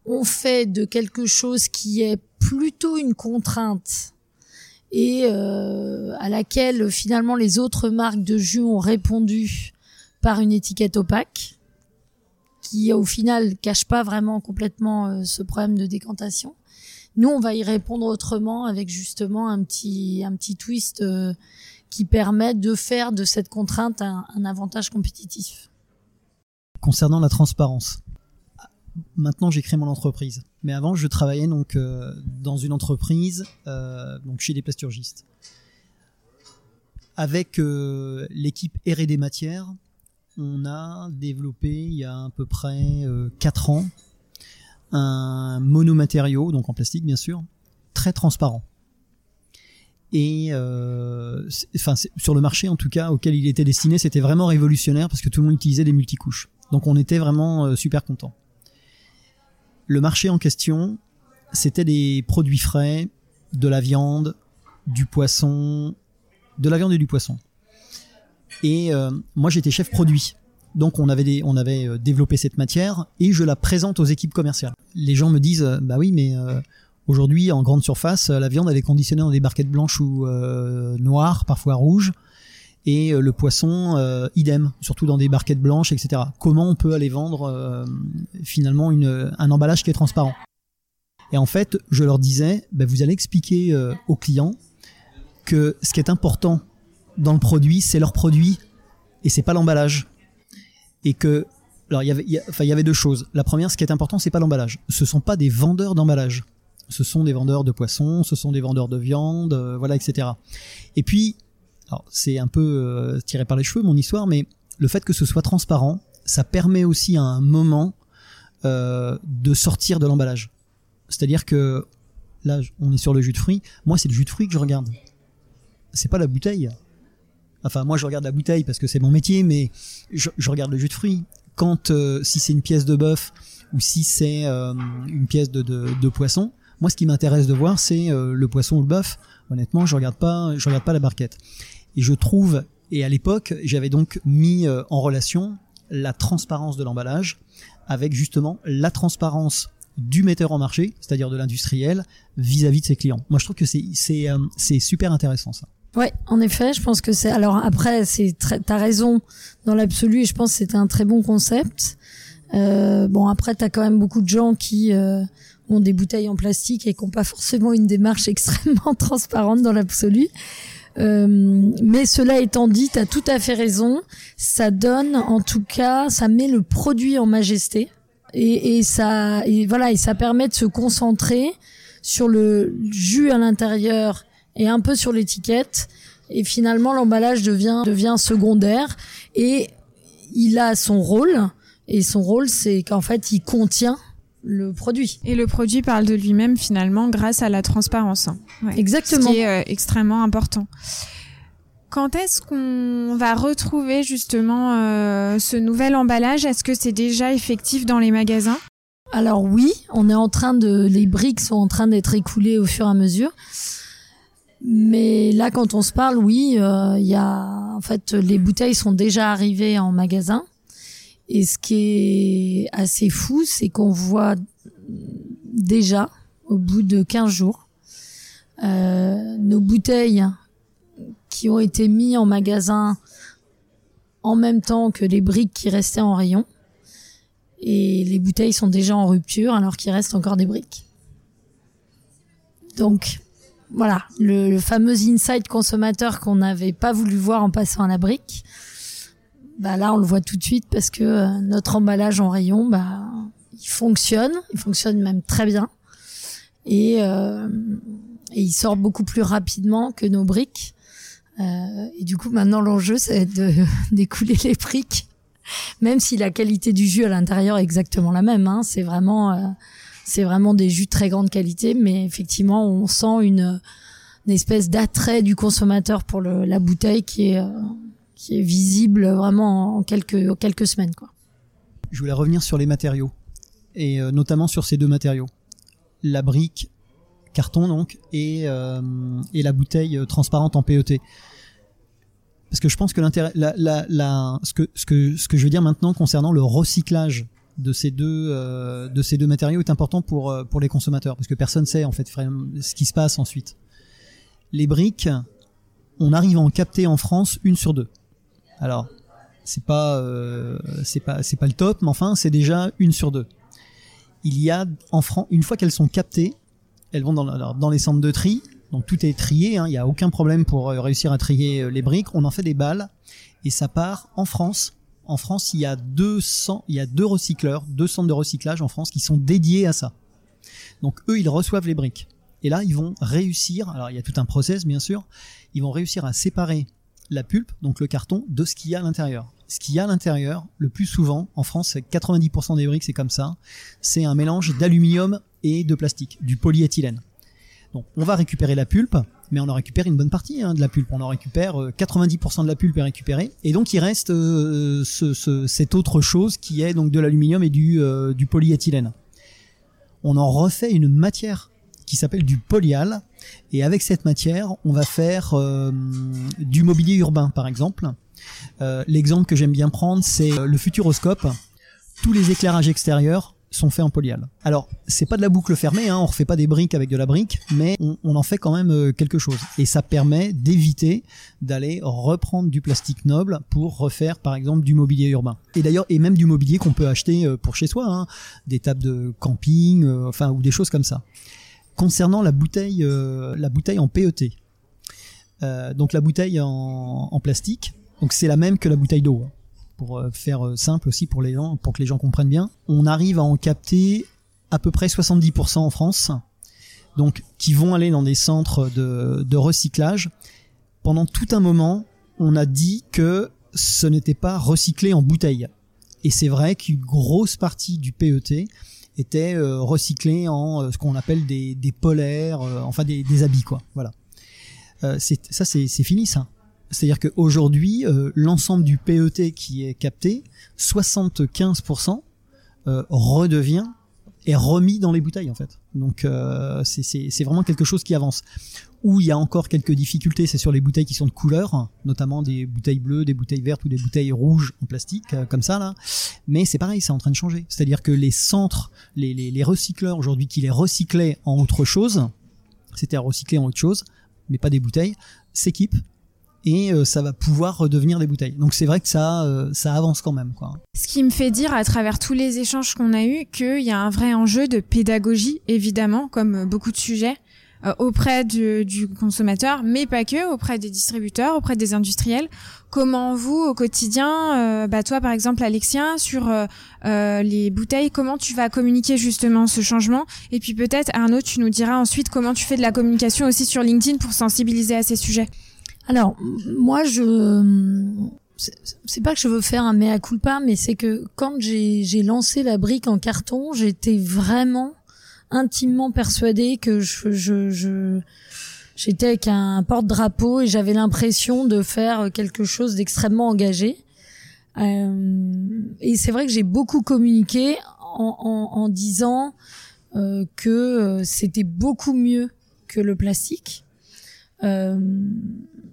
on fait de quelque chose qui est plutôt une contrainte et euh, à laquelle finalement les autres marques de jus ont répondu par une étiquette opaque qui au final cache pas vraiment complètement euh, ce problème de décantation. Nous, on va y répondre autrement avec justement un petit un petit twist euh, qui permet de faire de cette contrainte un, avantage compétitif. Concernant la transparence, maintenant j'ai créé mon entreprise, mais avant je travaillais donc euh, dans une entreprise donc chez des plasturgistes. Avec l'équipe R&D matières, on a développé il y a à peu près 4 euh, ans un monomatériau, donc en plastique bien sûr, très transparent. Et euh, sur le marché en tout cas auquel il était destiné, c'était vraiment révolutionnaire parce que tout le monde utilisait des multicouches. Donc on était vraiment euh, super content. Le marché en question, c'était des produits frais, de la viande, du poisson, de la viande et du poisson. Et euh, moi, j'étais chef produit. Donc on avait des, on avait euh, développé cette matière et je la présente aux équipes commerciales. Les gens me disent euh, bah oui mais aujourd'hui en grande surface la viande elle est conditionnée dans des barquettes blanches ou noires parfois rouges et le poisson idem surtout dans des barquettes blanches etc. Comment on peut aller vendre finalement une, un emballage qui est transparent? Et en fait je leur disais bah, vous allez expliquer aux clients que ce qui est important dans le produit, c'est leur produit et c'est pas l'emballage. Et que alors il y enfin y avait deux choses. La première ce qui est important c'est pas l'emballage. Ce sont pas des vendeurs d'emballage. Ce sont des vendeurs de poissons, ce sont des vendeurs de viande, euh, voilà etc. Et puis c'est un peu euh, tiré par les cheveux mon histoire mais le fait que ce soit transparent, ça permet aussi à un moment euh, de sortir de l'emballage. C'est-à-dire que là on est sur le jus de fruits, moi c'est le jus de fruits que je regarde. C'est pas la bouteille. Enfin, moi, je regarde la bouteille parce que c'est mon métier, mais je, regarde le jus de fruits. Quand, euh, si c'est une pièce de bœuf ou si c'est euh, une pièce de, de, poisson, moi, ce qui m'intéresse de voir, c'est euh, le poisson ou le bœuf. Honnêtement, je regarde pas, je regarde pas la barquette. Et je trouve, et à l'époque, j'avais donc mis en relation la transparence de l'emballage avec justement la transparence du metteur en marché, c'est-à-dire de l'industriel, vis-à-vis de ses clients. Moi, je trouve que c'est c'est super intéressant ça. Ouais, en effet, je pense que c'est. Alors après, c'est t'as raison dans l'absolu, et je pense que c'était un très bon concept. Euh, bon, après, t'as quand même beaucoup de gens qui euh, ont des bouteilles en plastique et qui n'ont pas forcément une démarche extrêmement transparente dans l'absolu. Euh, mais cela étant dit, t'as tout à fait raison. Ça donne, en tout cas, ça met le produit en majesté et, et ça, et voilà, et ça permet de se concentrer sur le jus à l'intérieur et un peu sur l'étiquette. Et finalement, l'emballage devient, devient secondaire et il a son rôle. Et son rôle, c'est qu'en fait, il contient le produit. Et le produit parle de lui-même finalement grâce à la transparence. Exactement. Ce qui est euh, extrêmement important. Quand est-ce qu'on va retrouver justement euh, ce nouvel emballage? Est-ce que c'est déjà effectif dans les magasins? Alors oui, on est en train de, les briques sont en train d'être écoulées au fur et à mesure. Mais là, quand on se parle, oui, euh, il y a, en fait, les bouteilles sont déjà arrivées en magasin. Et ce qui est assez fou, c'est qu'on voit déjà, au bout de 15 jours, euh, nos bouteilles qui ont été mis en magasin en même temps que les briques qui restaient en rayon. Et les bouteilles sont déjà en rupture alors qu'il reste encore des briques. Donc voilà, le, fameux inside consommateur qu'on n'avait pas voulu voir en passant à la brique, bah là on le voit tout de suite parce que euh, notre emballage en rayon, bah il fonctionne, il fonctionne même très bien et, euh, et il sort beaucoup plus rapidement que nos briques. Euh, et du coup, maintenant, l'enjeu, c'est de d'écouler les briques, même si la qualité du jus à l'intérieur est exactement la même. Hein. C'est vraiment, euh, c'est vraiment des jus de très grande qualité, mais effectivement, on sent une, une espèce d'attrait du consommateur pour le, la bouteille qui est, euh, qui est visible vraiment en quelques, en quelques semaines. Quoi. Je voulais revenir sur les matériaux, et euh, notamment sur ces deux matériaux. La brique carton donc et, euh, et la bouteille transparente en PET parce que je pense que l'intérêt la, la, la, ce que ce que ce que je veux dire maintenant concernant le recyclage de ces deux euh, de ces deux matériaux est important pour euh, pour les consommateurs parce que personne sait en fait ce qui se passe ensuite les briques on arrive à en capter en France une sur deux alors c'est pas euh, c'est pas c'est pas le top mais enfin c'est déjà une sur deux il y a en France une fois qu'elles sont captées elles vont dans, dans les centres de tri. Donc tout est trié, hein. il n'y a aucun problème pour réussir à trier les briques. On en fait des balles et ça part en France. En France, il y a 200, il y a deux recycleurs, deux centres de recyclage en France qui sont dédiés à ça. Donc eux, ils reçoivent les briques. Et là, ils vont réussir, alors il y a tout un process bien sûr, ils vont réussir à séparer la pulpe, donc le carton, de ce qu'il y a à l'intérieur. Ce qu'il y a à l'intérieur, le plus souvent, en France, c'est 90% des briques, c'est comme ça, c'est un mélange d'aluminium et de plastique, du polyéthylène. Donc on va récupérer la pulpe, mais on en récupère une bonne partie hein, de la pulpe. On en récupère 90% euh, de la pulpe est récupérée, et donc il reste euh, ce, cette autre chose qui est donc de l'aluminium et du, euh, du polyéthylène. On en refait une matière qui s'appelle du polyal, et avec cette matière, on va faire du mobilier urbain, par exemple. L'exemple que j'aime bien prendre, c'est le futuroscope. Tous les éclairages extérieurs sont faits en polyal. Alors, c'est pas de la boucle fermée, hein, on refait pas des briques avec de la brique, mais on, en fait quand même euh, quelque chose. Et ça permet d'éviter d'aller reprendre du plastique noble pour refaire, par exemple, du mobilier urbain. Et d'ailleurs, et même du mobilier qu'on peut acheter euh, pour chez soi, hein, des tables de camping, euh, enfin, ou des choses comme ça. Concernant la bouteille, la bouteille en PET. donc la bouteille en, plastique, donc c'est la même que la bouteille d'eau. Hein pour euh, faire euh, simple aussi pour les gens, pour que les gens comprennent bien, on arrive à en capter à peu près 70% en France, donc qui vont aller dans des centres de, recyclage. Pendant tout un moment, on a dit que ce n'était pas recyclé en bouteille. Et c'est vrai qu'une grosse partie du PET était euh, recyclé en ce qu'on appelle des, polaires, enfin des, des, habits quoi. Voilà. ça c'est fini ça. C'est-à-dire qu'aujourd'hui, euh, l'ensemble du PET qui est capté, 75% euh, redevient est remis dans les bouteilles en fait. Donc euh, c'est vraiment quelque chose qui avance. Où il y a encore quelques difficultés, c'est sur les bouteilles qui sont de couleur, notamment des bouteilles bleues, des bouteilles vertes ou des bouteilles rouges en plastique, euh, comme ça là. Mais c'est pareil, c'est en train de changer. C'est-à-dire que les centres, les, les, les recycleurs aujourd'hui qui les recyclaient en autre chose, c'était à recycler en autre chose, mais pas des bouteilles, s'équipent et euh, ça va pouvoir redevenir des bouteilles. Donc c'est vrai que ça, euh, ça avance quand même. Quoi. Ce qui me fait dire à travers tous les échanges qu'on a eus qu'il y a un vrai enjeu de pédagogie, évidemment, comme beaucoup de sujets, euh, auprès du, consommateur, mais pas que, auprès des distributeurs, auprès des industriels. Comment vous, au quotidien, bah toi par exemple Alexia, sur les bouteilles, comment tu vas communiquer justement ce changement? Et puis peut-être Arnaud, tu nous diras ensuite comment tu fais de la communication aussi sur LinkedIn pour sensibiliser à ces sujets. Alors, moi, je c'est pas que je veux faire un mea culpa, mais c'est que quand j'ai lancé la brique en carton, j'étais vraiment intimement persuadée que je, je, je J'étais avec un porte-drapeau et j'avais l'impression de faire quelque chose d'extrêmement engagé. Euh, et c'est vrai que j'ai beaucoup communiqué en, en, en disant euh, que euh, c'était beaucoup mieux que le plastique.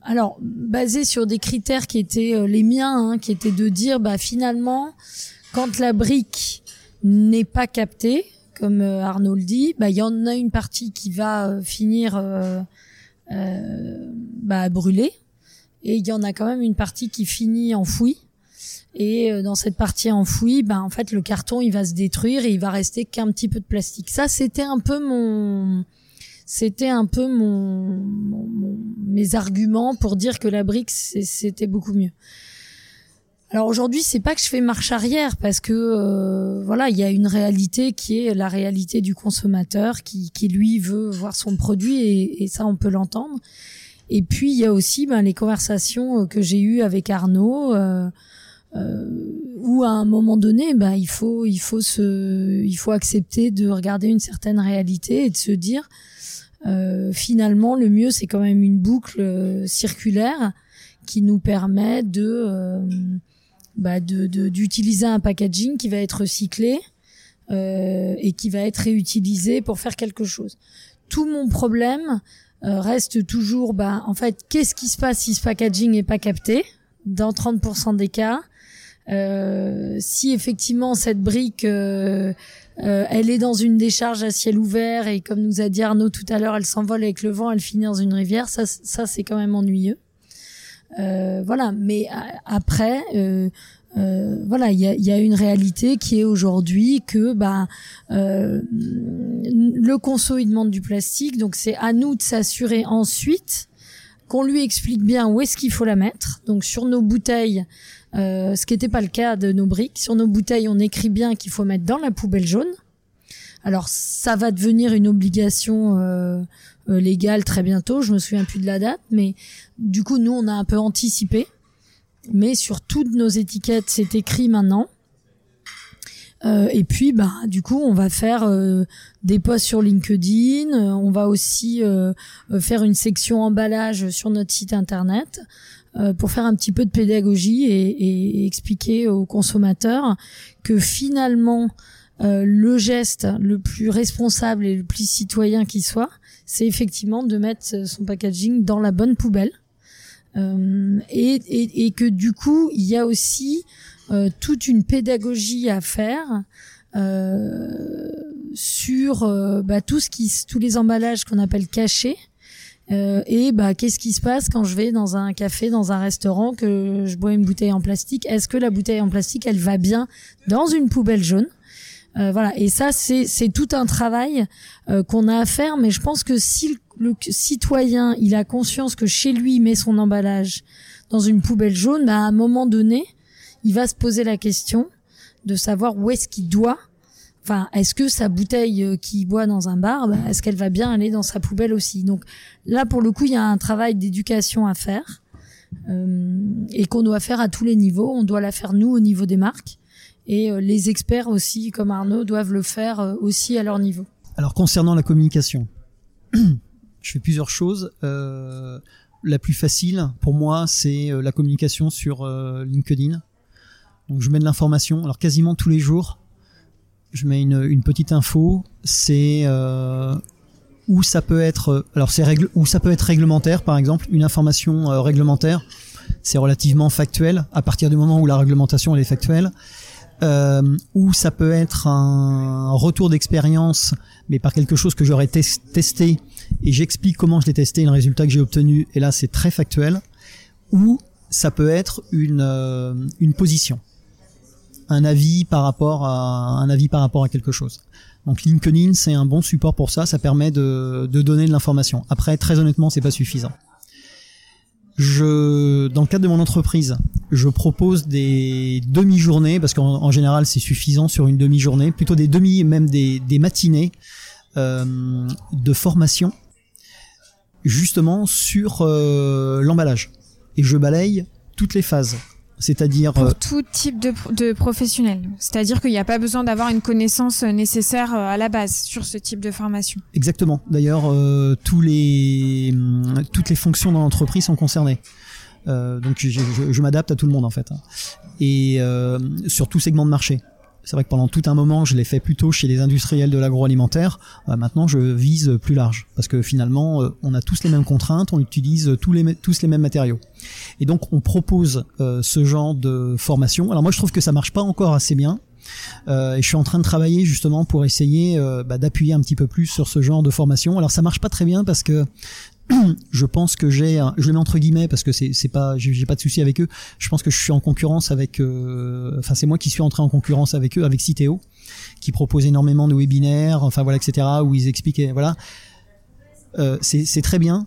Alors, basé sur des critères qui étaient euh, les miens, hein, qui étaient de dire, bah finalement, quand la brique n'est pas captée, comme euh, Arnaud le dit, bah il y en a une partie qui va finir euh, bah, brûler, et il y en a quand même une partie qui finit enfouie. Et dans cette partie enfouie, bah en fait le carton il va se détruire et il va rester qu'un petit peu de plastique. Ça c'était un peu mon c'était un peu mon, mon, mes arguments pour dire que la brique c'était beaucoup mieux. Alors aujourd'hui, c'est pas que je fais marche arrière parce que euh, voilà, il y a une réalité qui est la réalité du consommateur qui, qui lui veut voir son produit et, et ça on peut l'entendre. Et puis il y a aussi ben, les conversations que j'ai eues avec Arnaud. Euh, euh, où à un moment donné, ben, il faut, il faut se, il faut accepter de regarder une certaine réalité et de se dire, euh, finalement, le mieux, c'est quand même une boucle euh, circulaire qui nous permet de, euh, bah de, d'utiliser un packaging qui va être recyclé euh, et qui va être réutilisé pour faire quelque chose. Tout mon problème reste toujours, bah, en fait, qu'est-ce qui se passe si ce packaging n'est pas capté? Dans 30% des cas si effectivement cette brique euh, euh, elle est dans une décharge à ciel ouvert et comme nous a dit Arnaud tout à l'heure, elle s'envole avec le vent, elle finit dans une rivière. Ça, ça c'est quand même ennuyeux. Euh, voilà, mais après, euh, voilà, il y a, y a, une réalité qui est aujourd'hui que bah le conso il demande du plastique, donc c'est à nous de s'assurer ensuite qu'on lui explique bien où est-ce qu'il faut la mettre. Donc sur nos bouteilles, euh, ce qui n'était pas le cas de nos briques. Sur nos bouteilles, on écrit bien qu'il faut mettre dans la poubelle jaune. Alors ça va devenir une obligation euh, euh, légale très bientôt. Je me souviens plus de la date, mais du coup nous on a un peu anticipé. Mais sur toutes nos étiquettes, c'est écrit maintenant. Euh, et puis, bah, du coup, on va faire euh, des posts sur LinkedIn. on va aussi faire une section emballage sur notre site internet. Euh, pour faire un petit peu de pédagogie et, et expliquer aux consommateurs que finalement euh, le geste le plus responsable et le plus citoyen qui soit, c'est effectivement de mettre son packaging dans la bonne poubelle. Euh, et, et, que du coup, il y a aussi euh, toute une pédagogie à faire euh, sur bah, tout ce qui, tous les emballages qu'on appelle cachés, euh, et bah, qu'est-ce qui se passe quand je vais dans un café, dans un restaurant, que je bois une bouteille en plastique? Est-ce que la bouteille en plastique, elle va bien dans une poubelle jaune? Euh, Voilà. Et ça, c'est c'est tout un travail euh, qu'on a à faire. Mais je pense que si le, citoyen, il a conscience que chez lui, il met son emballage dans une poubelle jaune, bah, à un moment donné, il va se poser la question de savoir où est-ce qu'il doit Enfin, est-ce que sa bouteille euh, qui boit dans un bar, bah, est-ce qu'elle va bien aller dans sa poubelle aussi? Donc là, pour le coup, il y a un travail d'éducation à faire euh, et qu'on doit faire à tous les niveaux. On doit la faire nous au niveau des marques et euh, les experts aussi, comme Arnaud, doivent le faire aussi à leur niveau. Alors concernant la communication, je fais plusieurs choses. La plus facile pour moi, c'est la communication sur LinkedIn. Donc je mets de l'information, alors quasiment tous les jours je mets une, une petite info, c'est euh, où ça peut être, alors c'est où ça peut être réglementaire, par exemple, une information euh, réglementaire, c'est relativement factuel à partir du moment où la réglementation elle est factuelle. Euh, ou ça peut être un retour d'expérience, mais par quelque chose que j'aurais testé et j'explique comment je l'ai testé, le résultat que j'ai obtenu, et là c'est très factuel. Ou ça peut être une, euh, une position un avis par rapport à un avis par rapport à quelque chose. Donc LinkedIn c'est un bon support pour ça, ça permet de, de donner de l'information. Après très honnêtement c'est pas suffisant. Je, dans le cadre de mon entreprise, je propose des demi-journées parce qu'en général c'est suffisant sur une demi-journée, plutôt des demi, même des, des matinées euh, de formation, justement sur euh, l'emballage. Et je balaye toutes les phases C'est-à-dire pour tout type de, de professionnel. C'est-à-dire qu'il n'y a pas besoin d'avoir une connaissance nécessaire à la base sur ce type de formation. Exactement. D'ailleurs, tous les hum, toutes les fonctions dans l'entreprise sont concernées. donc je, je, je m'adapte à tout le monde en fait, hein. et sur tout segment de marché. C'est vrai que pendant tout un moment, je l'ai fait plutôt chez les industriels de l'agroalimentaire. Euh, maintenant, je vise plus large parce que finalement, euh, on a tous les mêmes contraintes, on utilise tous les mêmes matériaux. Et donc, on propose euh, ce genre de formation. Alors moi, je trouve que ça marche pas encore assez bien. Et je suis en train de travailler justement pour essayer bah, d'appuyer un petit peu plus sur ce genre de formation. Alors ça marche pas très bien parce que je pense que j'ai, je le mets entre guillemets parce que c'est c'est pas, j'ai pas de souci avec eux. Je pense que je suis en concurrence avec, euh, enfin c'est moi qui suis entré en concurrence avec eux, avec Citeo, qui propose énormément de webinaires, enfin voilà etc. où ils expliquaient, voilà. Euh, c'est très bien,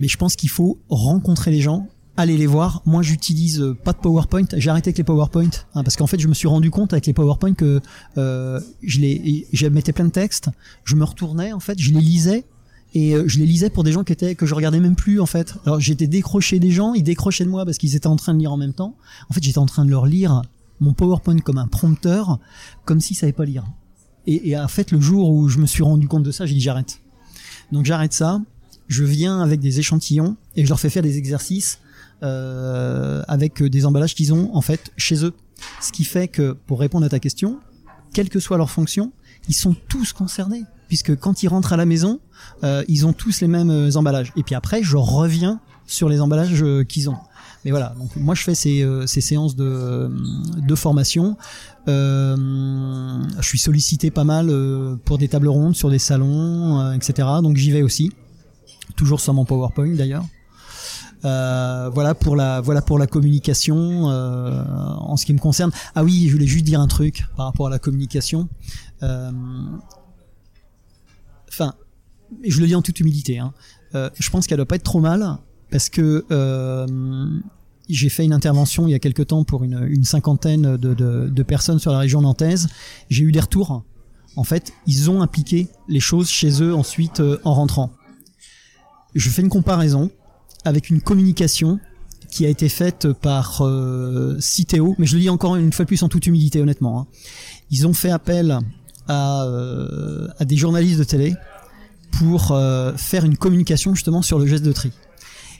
mais je pense qu'il faut rencontrer les gens, aller les voir. Moi, j'utilise pas de PowerPoint. J'ai arrêté avec les PowerPoint hein, parce qu'en fait, je me suis rendu compte avec les PowerPoint que euh, je les, je mettais plein de textes. Je me retournais en fait, je les lisais et euh, je les lisais pour des gens qui étaient que je regardais même plus en fait. Alors j'étais décroché des gens, ils décrochaient de moi parce qu'ils étaient en train de lire en même temps. En fait, j'étais en train de leur lire mon PowerPoint comme un prompteur, comme s'ils savaient pas lire. Et, en fait, le jour où je me suis rendu compte de ça, j'ai dit j'arrête. Donc j'arrête ça. Je viens avec des échantillons et je leur fais faire des exercices euh, avec des emballages qu'ils ont en fait chez eux. Ce qui fait que pour répondre à ta question, quelle que soit leur fonction, ils sont tous concernés puisque quand ils rentrent à la maison, euh, ils ont tous les mêmes euh, emballages. Et puis après, je reviens sur les emballages euh, qu'ils ont. Mais voilà, moi je fais ces, ces séances de, formation. je suis sollicité pas mal pour des tables rondes sur des salons, etc. Donc j'y vais aussi, toujours sur mon PowerPoint d'ailleurs. Voilà pour la communication en ce qui me concerne. Ah oui, je voulais juste dire un truc par rapport à la communication. Euh, enfin, je le dis en toute humilité, hein, euh, je pense qu'elle doit pas être trop mal parce que euh, j'ai fait une intervention il y a quelque temps pour une, cinquantaine de, personnes sur la région nantaise. J'ai eu des retours. En fait, ils ont appliqué les choses chez eux ensuite en rentrant. Je fais une comparaison avec une communication qui a été faite par euh, Citeo, mais je le dis encore une fois plus en toute humilité, honnêtement. Hein. Ils ont fait appel à, euh, à des journalistes de télé pour euh, faire une communication justement sur le geste de tri.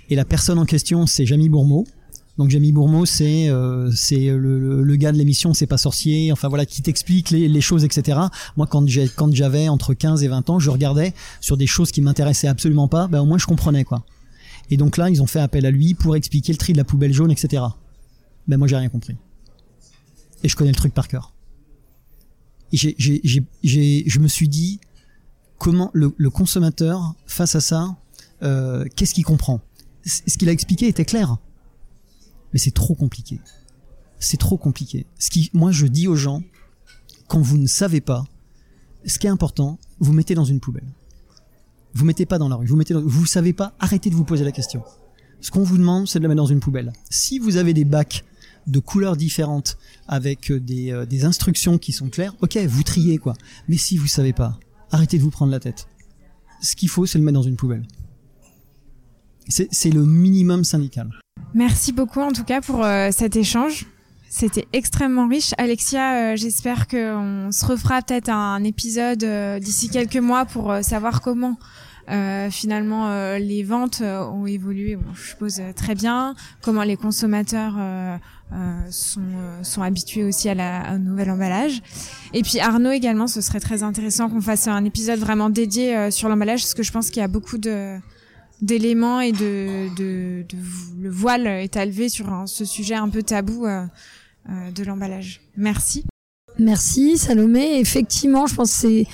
Et la personne en question, c'est Jamie Bourmeau. Donc Jamie Bourmeau, c'est euh, le, gars de l'émission, c'est pas sorcier. Enfin voilà, qui t'explique les, choses, etc. Moi, quand j'avais entre 15 et 20 ans, je regardais sur des choses qui m'intéressaient absolument pas. Ben au moins je comprenais quoi. Et donc là, ils ont fait appel à lui pour expliquer le tri de la poubelle jaune, etc. Ben moi, j'ai rien compris. Et je connais le truc par cœur. J'ai, je me suis dit, comment le, le consommateur, face à ça, euh, qu'est-ce qu'il comprend? Ce qu'il a expliqué était clair. Mais c'est trop compliqué. C'est trop compliqué. Ce qui, moi, je dis aux gens, quand vous ne savez pas, ce qui est important, vous mettez dans une poubelle. Vous mettez pas dans la rue. Vous mettez, dans, vous savez pas, arrêtez de vous poser la question. Ce qu'on vous demande, c'est de la mettre dans une poubelle. Si vous avez des bacs de couleurs différentes avec euh, des, euh, des instructions qui sont claires, ok, vous triez quoi. Mais si vous savez pas, arrêtez de vous prendre la tête. Ce qu'il faut, c'est le mettre dans une poubelle. C'est le minimum syndical. Merci beaucoup en tout cas pour euh, cet échange. C'était extrêmement riche. Alexia, euh, j'espère qu'on se refera peut-être un épisode d'ici quelques mois pour savoir comment finalement les ventes ont évolué. Bon, je suppose très bien. Comment les consommateurs euh, sont, euh, sont habitués aussi à la, au nouvel emballage. Et puis Arnaud également, ce serait très intéressant qu'on fasse un épisode vraiment dédié euh, sur l'emballage, parce que je pense qu'il y a beaucoup de d'éléments et de, de, de, le voile est élevé sur ce sujet un peu tabou de l'emballage. Merci. Merci Salomé. Effectivement, je pense que c'est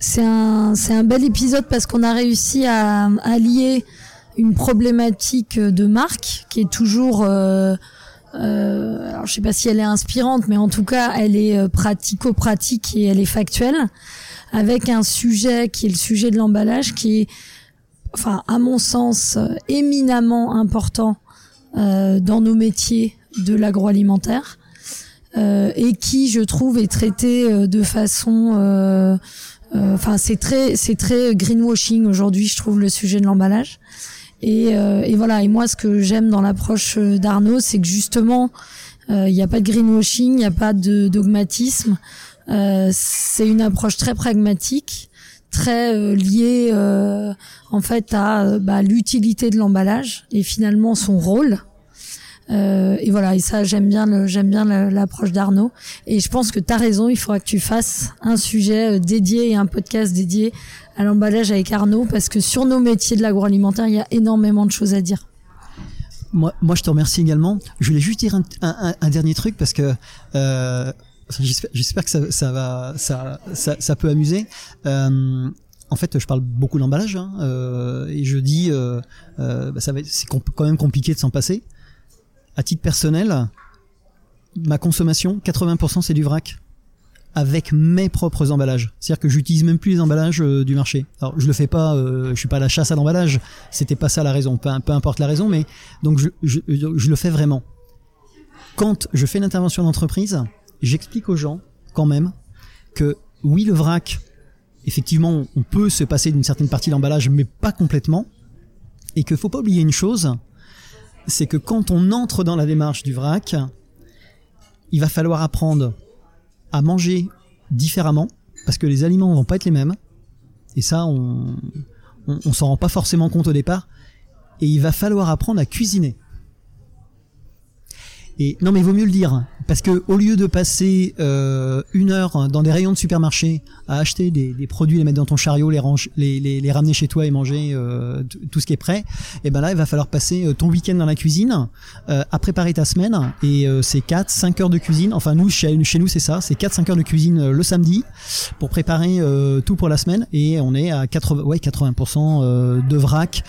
c'est un c'est un bel épisode parce qu'on a réussi à, à lier une problématique de marque qui est toujours euh, euh, alors je sais pas si elle est inspirante, mais en tout cas elle est euh, pratico-pratique et elle est factuelle, avec un sujet qui est le sujet de l'emballage, qui est, enfin à mon sens, euh, éminemment important euh, dans nos métiers de l'agroalimentaire. Euh, et qui, je trouve, est traité de façon, enfin, c'est très, c'est très greenwashing aujourd'hui, je trouve, le sujet de l'emballage. Et, et voilà. Et moi, ce que j'aime dans l'approche d'Arnaud, c'est que justement, il n'y a pas de greenwashing, il n'y a pas de dogmatisme. c'est une approche très pragmatique, très liée en fait à bah, l'utilité de l'emballage et finalement son rôle. Euh, et voilà, et ça j'aime bien j'aime bien l'approche d'Arnaud. Et je pense que tu as raison, il faudra que tu fasses un sujet euh, dédié et un podcast dédié à l'emballage avec Arnaud parce que sur nos métiers de l'agroalimentaire, il y a énormément de choses à dire. Moi, je te remercie également. Je voulais juste dire un, dernier truc parce que euh, j'espère que ça, peut amuser. En fait, je parle beaucoup d'emballage hein, et je dis, euh, bah, c'est quand même compliqué de s'en passer à titre personnel, ma consommation, 80% c'est du vrac avec mes propres emballages. C'est-à-dire que j'utilise même plus les emballages euh, du marché. Alors je le fais pas, euh, je suis pas à la chasse à l'emballage. C'était pas ça la raison, peu, importe la raison, mais donc je, je le fais vraiment. Quand je fais une intervention d'entreprise, j'explique aux gens quand même que oui le vrac, effectivement on peut se passer d'une certaine partie de l'emballage, mais pas complètement, et qu'il faut pas oublier une chose, c'est que quand on entre dans la démarche du vrac, il va falloir apprendre à manger différemment, parce que les aliments vont pas être les mêmes. Et ça, on, on, s'en rend pas forcément compte au départ. Et il va falloir apprendre à cuisiner. Et non, mais il vaut mieux le dire, parce que au lieu de passer euh, une heure dans des rayons de supermarché à acheter des, produits, les mettre dans ton chariot, les, ramener chez toi et manger euh, tout ce qui est prêt, et eh ben là, il va falloir passer euh, ton week-end dans la cuisine euh, à préparer ta semaine. Et c'est 4, 5 heures de cuisine. Enfin, nous, chez, nous, c'est ça, c'est 4, 5 heures de cuisine le samedi pour préparer tout pour la semaine. Et on est à 80, ouais, 80% de vrac,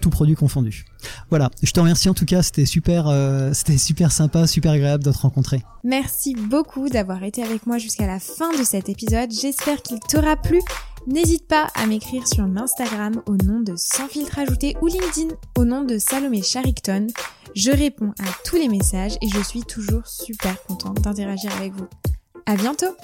tout produit confondu. Voilà, je te remercie en tout cas, c'était super, euh, c'était super sympa, super agréable de te rencontrer. Merci beaucoup d'avoir été avec moi jusqu'à la fin de cet épisode. J'espère qu'il t'aura plu. N'hésite pas à m'écrire sur Instagram au nom de Sans filtre ajouté ou LinkedIn au nom de Salomé Charicton. Je réponds à tous les messages et je suis toujours super contente d'interagir avec vous. À bientôt!